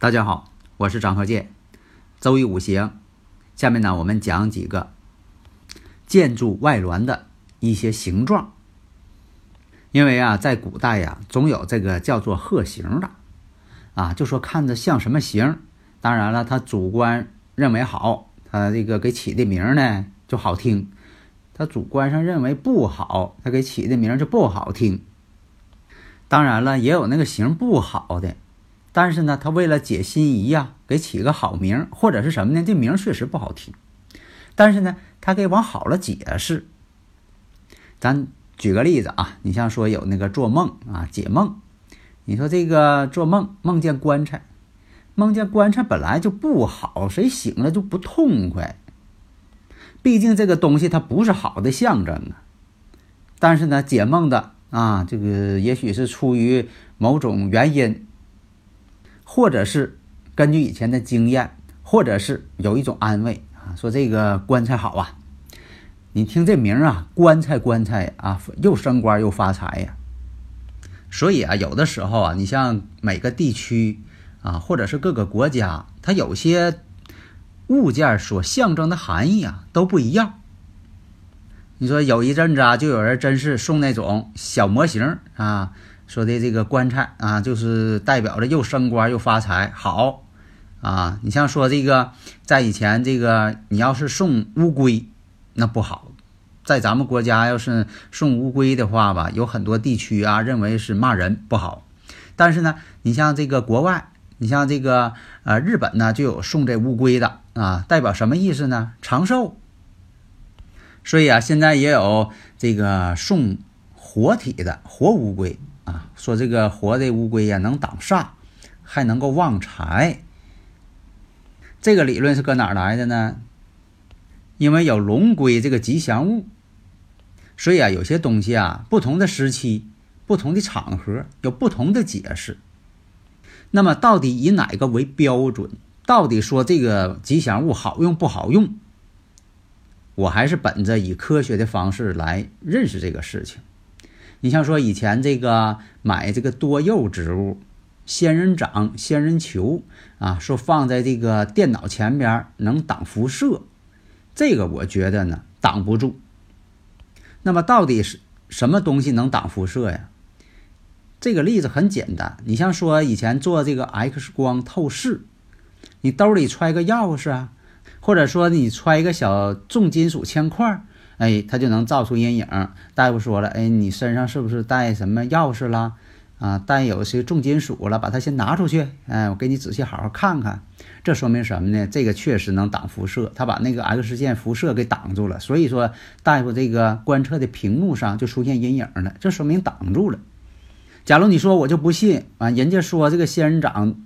大家好，我是张鹤剑。周易五行，下面呢我们讲几个建筑外峦的一些形状。因为啊，在古代呀，总有这个叫做鹤形的啊，就说看着像什么形。当然了，他主观认为好，他这个给起的名呢就好听；他主观上认为不好，他给起的名就不好听。当然了，也有那个形不好的。但是呢，他为了解心仪呀，给起个好名，或者是什么呢？这名确实不好听，但是呢，他给往好了解释。咱举个例子啊，你像说有那个做梦啊，解梦，你说这个做梦梦见棺材，梦见棺材本来就不好，谁醒了就不痛快。毕竟这个东西它不是好的象征啊。但是呢，解梦的啊，这个也许是出于某种原因。或者是根据以前的经验，或者是有一种安慰啊，说这个棺材好啊，你听这名啊，棺材棺材啊，又升官又发财呀。所以啊，有的时候啊，你像每个地区啊，或者是各个国家，它有些物件所象征的含义啊都不一样。你说有一阵子啊，就有人真是送那种小模型啊。说的这个棺材啊，就是代表着又升官又发财，好啊！你像说这个，在以前这个，你要是送乌龟，那不好。在咱们国家，要是送乌龟的话吧，有很多地区啊认为是骂人不好。但是呢，你像这个国外，你像这个呃日本呢，就有送这乌龟的啊，代表什么意思呢？长寿。所以啊，现在也有这个送活体的活乌龟。啊，说这个活的乌龟呀，能挡煞，还能够旺财。这个理论是搁哪来的呢？因为有龙龟这个吉祥物，所以啊，有些东西啊，不同的时期、不同的场合有不同的解释。那么，到底以哪个为标准？到底说这个吉祥物好用不好用？我还是本着以科学的方式来认识这个事情。你像说以前这个买这个多肉植物，仙人掌、仙人球啊，说放在这个电脑前边能挡辐射，这个我觉得呢挡不住。那么到底是什么东西能挡辐射呀？这个例子很简单，你像说以前做这个 X 光透视，你兜里揣个钥匙啊，或者说你揣一个小重金属铅块哎，他就能照出阴影。大夫说了，哎，你身上是不是带什么钥匙了？啊，带有些重金属了，把它先拿出去。哎，我给你仔细好好看看。这说明什么呢？这个确实能挡辐射，他把那个 X 线辐射给挡住了。所以说，大夫这个观测的屏幕上就出现阴影了，这说明挡住了。假如你说我就不信啊，人家说这个仙人掌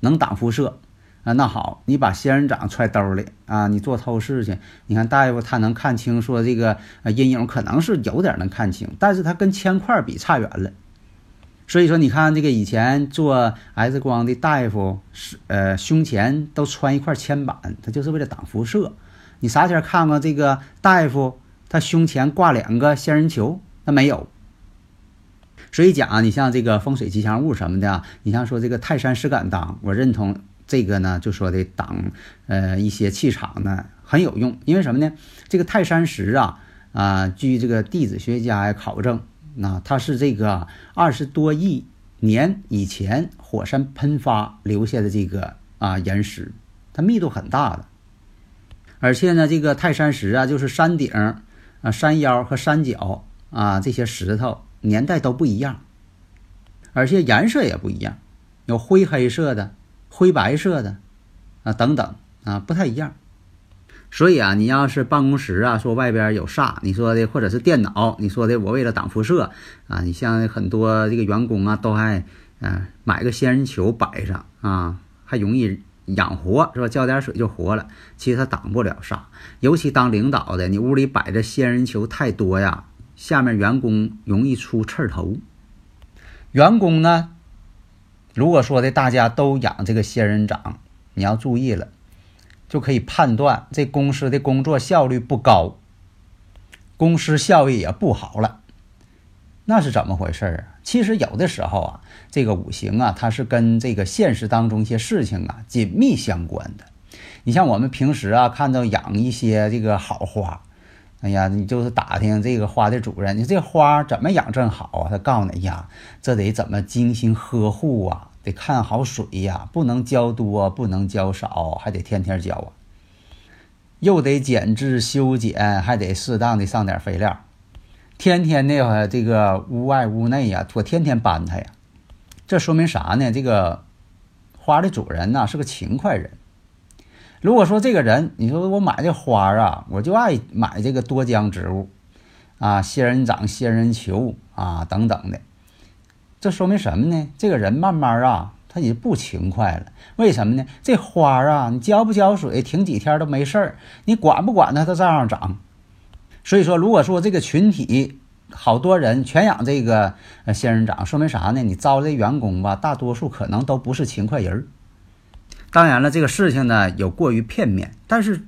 能挡辐射啊，那好，你把仙人掌揣兜里啊，你做透视去，你看大夫他能看清，说这个阴影可能是有点能看清，但是他跟铅块比差远了。所以说，你看这个以前做 X 光的大夫是呃胸前都穿一块铅板，他就是为了挡辐射。你啥前看看这个大夫，他胸前挂两个仙人球，那没有。所以讲，你像这个风水吉祥物什么的，你像说这个泰山石敢当，我认同这个呢，就说的挡呃一些气场呢很有用。因为什么呢？这个泰山石啊啊，据这个地质学家考证。那它是这个二十多亿年以前火山喷发留下的这个啊岩石，它密度很大的，而且呢，这个泰山石啊，就是山顶啊、山腰和山脚啊这些石头年代都不一样，而且颜色也不一样，有灰黑色的、灰白色的啊等等啊，不太一样。所以啊，你要是办公室啊，说外边有煞，你说的或者是电脑，你说的我为了挡辐射啊，你像很多这个员工啊，都还嗯买个仙人球摆上啊，还容易养活是吧？浇点水就活了。其实它挡不了煞，尤其当领导的，你屋里摆着仙人球太多呀，下面员工容易出刺头。员工呢，如果说的大家都养这个仙人掌，你要注意了。就可以判断这公司的工作效率不高，公司效益也不好了，那是怎么回事啊？其实有的时候啊，这个五行啊，它是跟这个现实当中一些事情啊紧密相关的。你像我们平时啊，看到养一些这个好花，哎呀，你就是打听这个花的主人，你这花怎么养正好啊？他告诉你呀，这得怎么精心呵护啊？得看好水呀，不能浇多，不能浇少，还得天天浇啊。又得剪枝修剪，还得适当的上点肥料。天天的这个屋外屋内呀，我天天搬它呀。这说明啥呢？这个花的主人呐是个勤快人。如果说这个人，你说我买这花啊，我就爱买这个多浆植物啊，仙人掌、仙人球啊等等的。这说明什么呢？这个人慢慢啊，他也不勤快了。为什么呢？这花啊，你浇不浇水，停几天都没事儿。你管不管它，它照样长。所以说，如果说这个群体好多人全养这个仙人掌，说明啥呢？你招这员工吧，大多数可能都不是勤快人儿。当然了，这个事情呢有过于片面，但是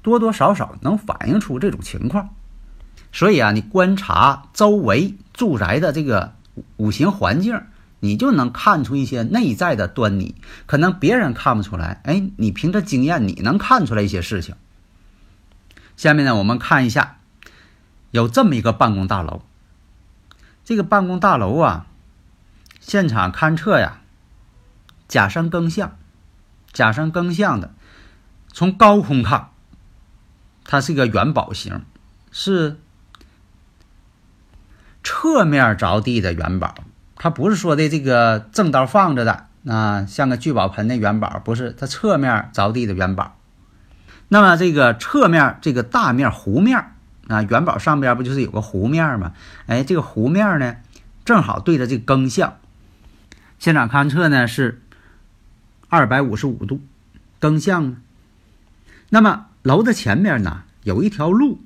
多多少少能反映出这种情况。所以啊，你观察周围住宅的这个。五行环境，你就能看出一些内在的端倪，可能别人看不出来。哎，你凭着经验，你能看出来一些事情。下面呢，我们看一下，有这么一个办公大楼。这个办公大楼啊，现场勘测呀，甲山庚向，甲山庚向的，从高空看，它是一个元宝形，是。侧面着地的元宝，它不是说的这个正刀放着的啊，像个聚宝盆的元宝，不是，它侧面着地的元宝。那么这个侧面这个大面弧面啊，元宝上边不就是有个弧面吗？哎，这个弧面呢，正好对着这个庚向。现场勘测呢是二百五十五度，庚向呢。那么楼的前面呢有一条路，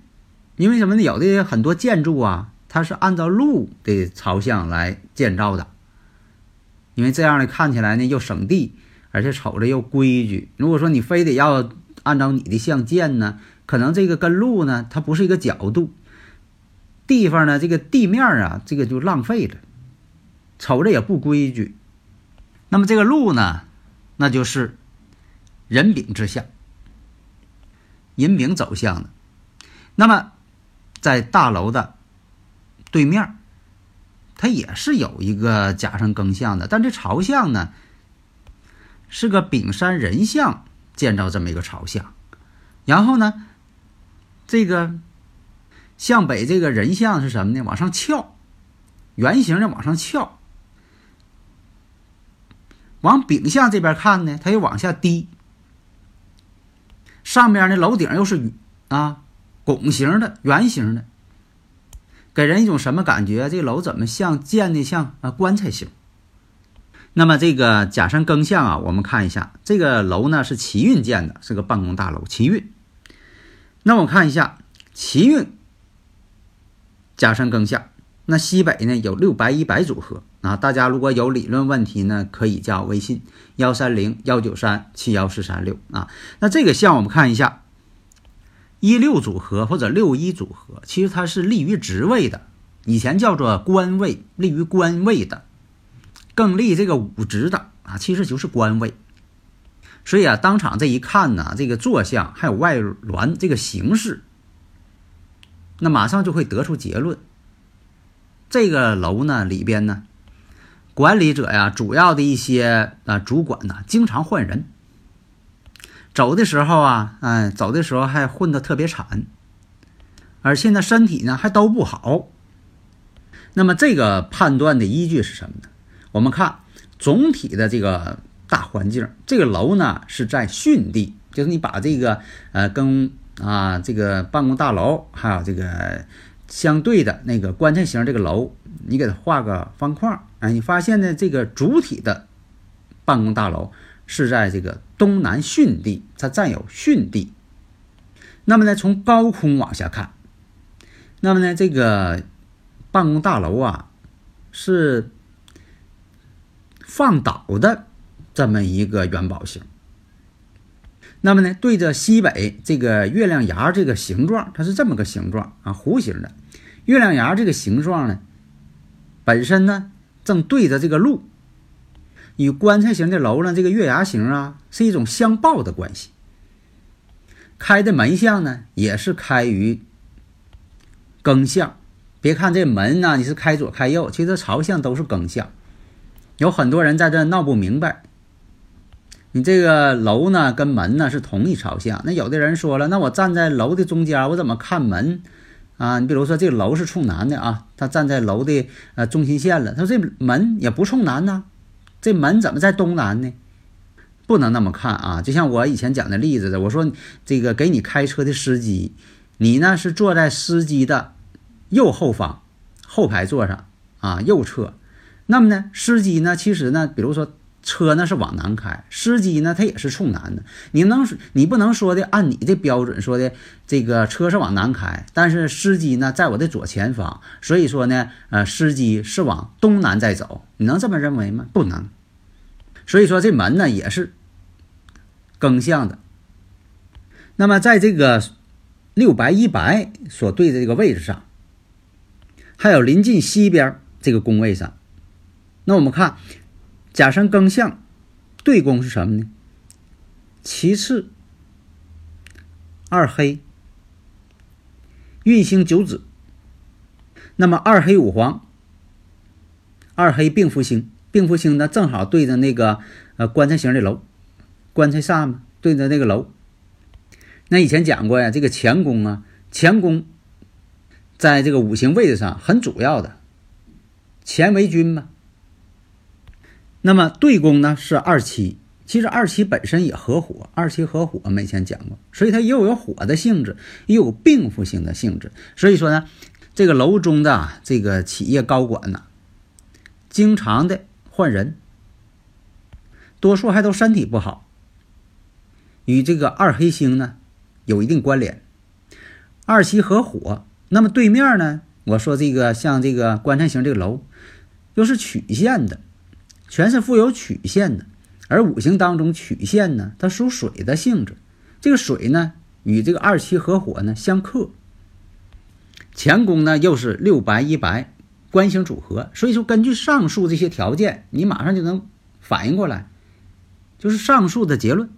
因为什么呢？有的很多建筑啊。它是按照路的朝向来建造的，因为这样呢看起来呢又省地，而且瞅着又规矩。如果说你非得要按照你的向建呢，可能这个跟路呢它不是一个角度，地方呢这个地面啊这个就浪费了，瞅着也不规矩。那么这个路呢，那就是人丙之相，人丙走向的。那么在大楼的。对面，它也是有一个甲申庚向的，但这朝向呢是个丙山人像建造这么一个朝向，然后呢，这个向北这个人像是什么呢？往上翘，圆形的往上翘。往丙向这边看呢，它又往下低。上边呢楼顶又是啊拱形的、圆形的，给人一种什么感觉？这楼怎么像建的像啊棺材形？那么这个甲申庚向啊，我们看一下，这个楼呢是奇运建的，是个办公大楼，奇运。那我看一下奇运甲申庚向，那西北呢有六白一白组合啊。大家如果有理论问题呢，可以加我微信幺三零幺九三七幺四三六啊。那这个项我们看一下一六组合或者六一组合，其实它是利于职位的，以前叫做官位，利于官位的。更利这个五职的啊，其实就是官位，所以啊，当场这一看呢，这个坐相还有外峦这个形式，那马上就会得出结论。这个楼呢里边呢，管理者呀，主要的一些啊主管呢，经常换人，走的时候啊，哎，走的时候还混得特别惨，而且呢身体呢还都不好。那么这个判断的依据是什么呢？我们看总体的这个大环境，这个楼呢是在汛地，就是你把这个呃跟啊这个办公大楼还有这个相对的那个棺材形这个楼，你给它画个方框，哎，你发现呢这个主体的办公大楼是在这个东南巽地，它占有巽地。那么呢从高空往下看，那么呢这个办公大楼啊是。放倒的这么一个元宝形，那么呢，对着西北这个月亮牙这个形状，它是这么个形状啊，弧形的。月亮牙这个形状呢，本身呢正对着这个路，与棺材形的楼呢，这个月牙形啊，是一种相抱的关系。开的门向呢，也是开于庚向。别看这门呢，你是开左开右，其实朝向都是庚向。有很多人在这闹不明白，你这个楼呢跟门呢是同一朝向。那有的人说了，那我站在楼的中间，我怎么看门啊？你比如说这个楼是冲南的啊，他站在楼的呃中心线了，他说这门也不冲南呐，这门怎么在东南呢？不能那么看啊！就像我以前讲的例子的，我说这个给你开车的司机，你呢是坐在司机的右后方后排座上啊，右侧。那么呢，司机呢，其实呢，比如说车呢是往南开，司机呢他也是冲南的。你能你不能说的按你的标准说的这个车是往南开，但是司机呢在我的左前方，所以说呢，呃，司机是往东南在走，你能这么认为吗？不能。所以说这门呢也是更向的。那么在这个六白一白所对的这个位置上，还有临近西边这个宫位上。那我们看甲申庚相对宫是什么呢？其次，二黑运星九子。那么二黑五黄，二黑并福星，并福星呢正好对着那个呃棺材形的楼，棺材煞嘛，对着那个楼。那以前讲过呀，这个乾宫啊，乾宫在这个五行位置上很主要的，乾为君嘛。那么对宫呢是二七，其实二七本身也合火，二七合火，我们以前讲过，所以它又有火的性质，又有病符性的性质。所以说呢，这个楼中的这个企业高管呢，经常的换人，多数还都身体不好，与这个二黑星呢有一定关联。二七合火，那么对面呢，我说这个像这个棺材形这个楼，又是曲线的。全是富有曲线的，而五行当中曲线呢，它属水的性质。这个水呢，与这个二七合火呢相克。乾宫呢又是六白一白，官星组合。所以说，根据上述这些条件，你马上就能反应过来，就是上述的结论。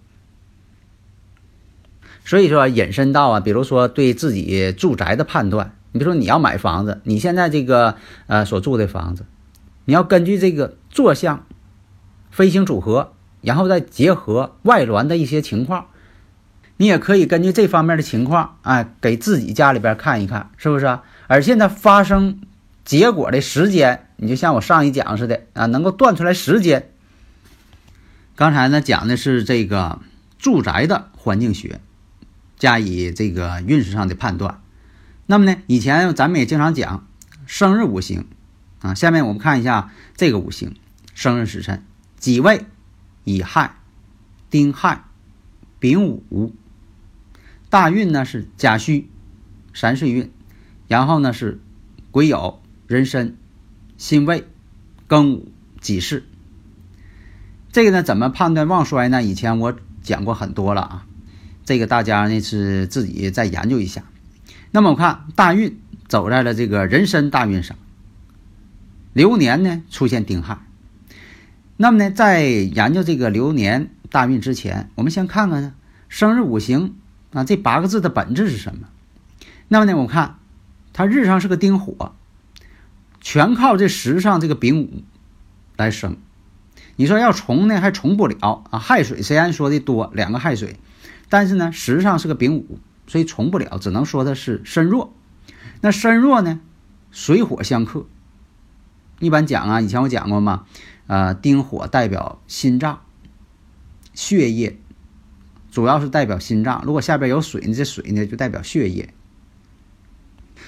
所以说，引申到啊，比如说对自己住宅的判断，你比如说你要买房子，你现在这个呃所住的房子。你要根据这个坐向、飞行组合，然后再结合外峦的一些情况，你也可以根据这方面的情况，哎，给自己家里边看一看，是不是啊？而现在发生结果的时间，你就像我上一讲似的啊，能够断出来时间。刚才呢讲的是这个住宅的环境学，加以这个运势上的判断。那么呢，以前咱们也经常讲生日五行啊。下面我们看一下这个五行生日时辰：己未、乙亥、丁亥、丙午。大运呢是甲戌、三岁运，然后呢是癸酉、壬申、辛未、庚午、己巳。这个呢，怎么判断旺衰呢？以前我讲过很多了啊，这个大家呢是自己再研究一下。那么我看大运走在了这个人身大运上，流年呢出现丁亥。那么呢，在研究这个流年大运之前，我们先看看呢生日五行啊这八个字的本质是什么？那么呢，我看它日上是个丁火，全靠这时上这个丙午来生。你说要重呢，还重不了啊！亥水虽然说的多，两个亥水，但是呢，实上是个丙午，所以重不了，只能说它是身弱。那身弱呢，水火相克。一般讲啊，以前我讲过嘛，呃，丁火代表心脏、血液，主要是代表心脏。如果下边有水呢，这水呢就代表血液。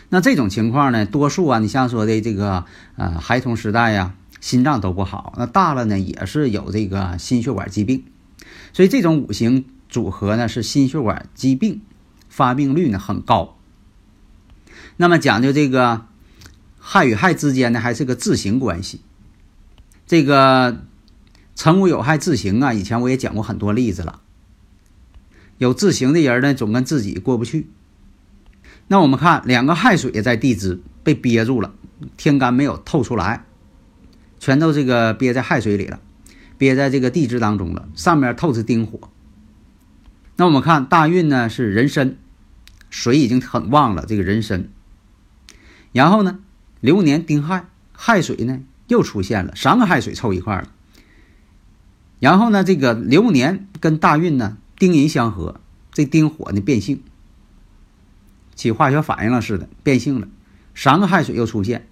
那这种情况呢，多数啊，你像说的这个呃，孩童时代呀。心脏都不好，那大了呢也是有这个心血管疾病，所以这种五行组合呢是心血管疾病发病率呢很高。那么讲究这个亥与亥之间呢还是个自行关系，这个成无有害自行啊，以前我也讲过很多例子了。有自行的人呢总跟自己过不去。那我们看两个亥水在地支被憋住了，天干没有透出来。全都这个憋在亥水里了，憋在这个地支当中了。上面透着丁火。那我们看大运呢是壬申，水已经很旺了。这个人申，然后呢流年丁亥，亥水呢又出现了，三个亥水凑一块了。然后呢这个流年跟大运呢丁寅相合，这丁火呢变性，起化学反应了似的变性了，三个亥水又出现。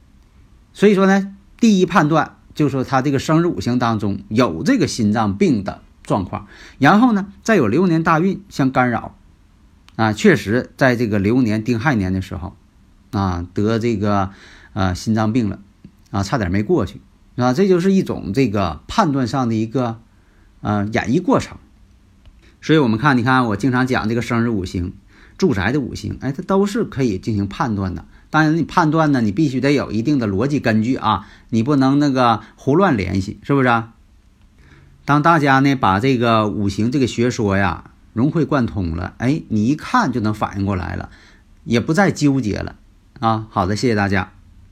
所以说呢，第一判断。就是说他这个生日五行当中有这个心脏病的状况，然后呢，再有流年大运相干扰，啊，确实在这个流年丁亥年的时候，啊，得这个啊心脏病了，啊，差点没过去，啊，这就是一种这个判断上的一个呃演绎过程。所以我们看，你看我经常讲这个生日五行、住宅的五行，哎，它都是可以进行判断的。当然，你判断呢，你必须得有一定的逻辑根据啊，你不能那个胡乱联系，是不是？啊当大家呢把这个五行这个学说呀融会贯通了，哎，你一看就能反应过来了，也不再纠结了啊。好的，谢谢大家。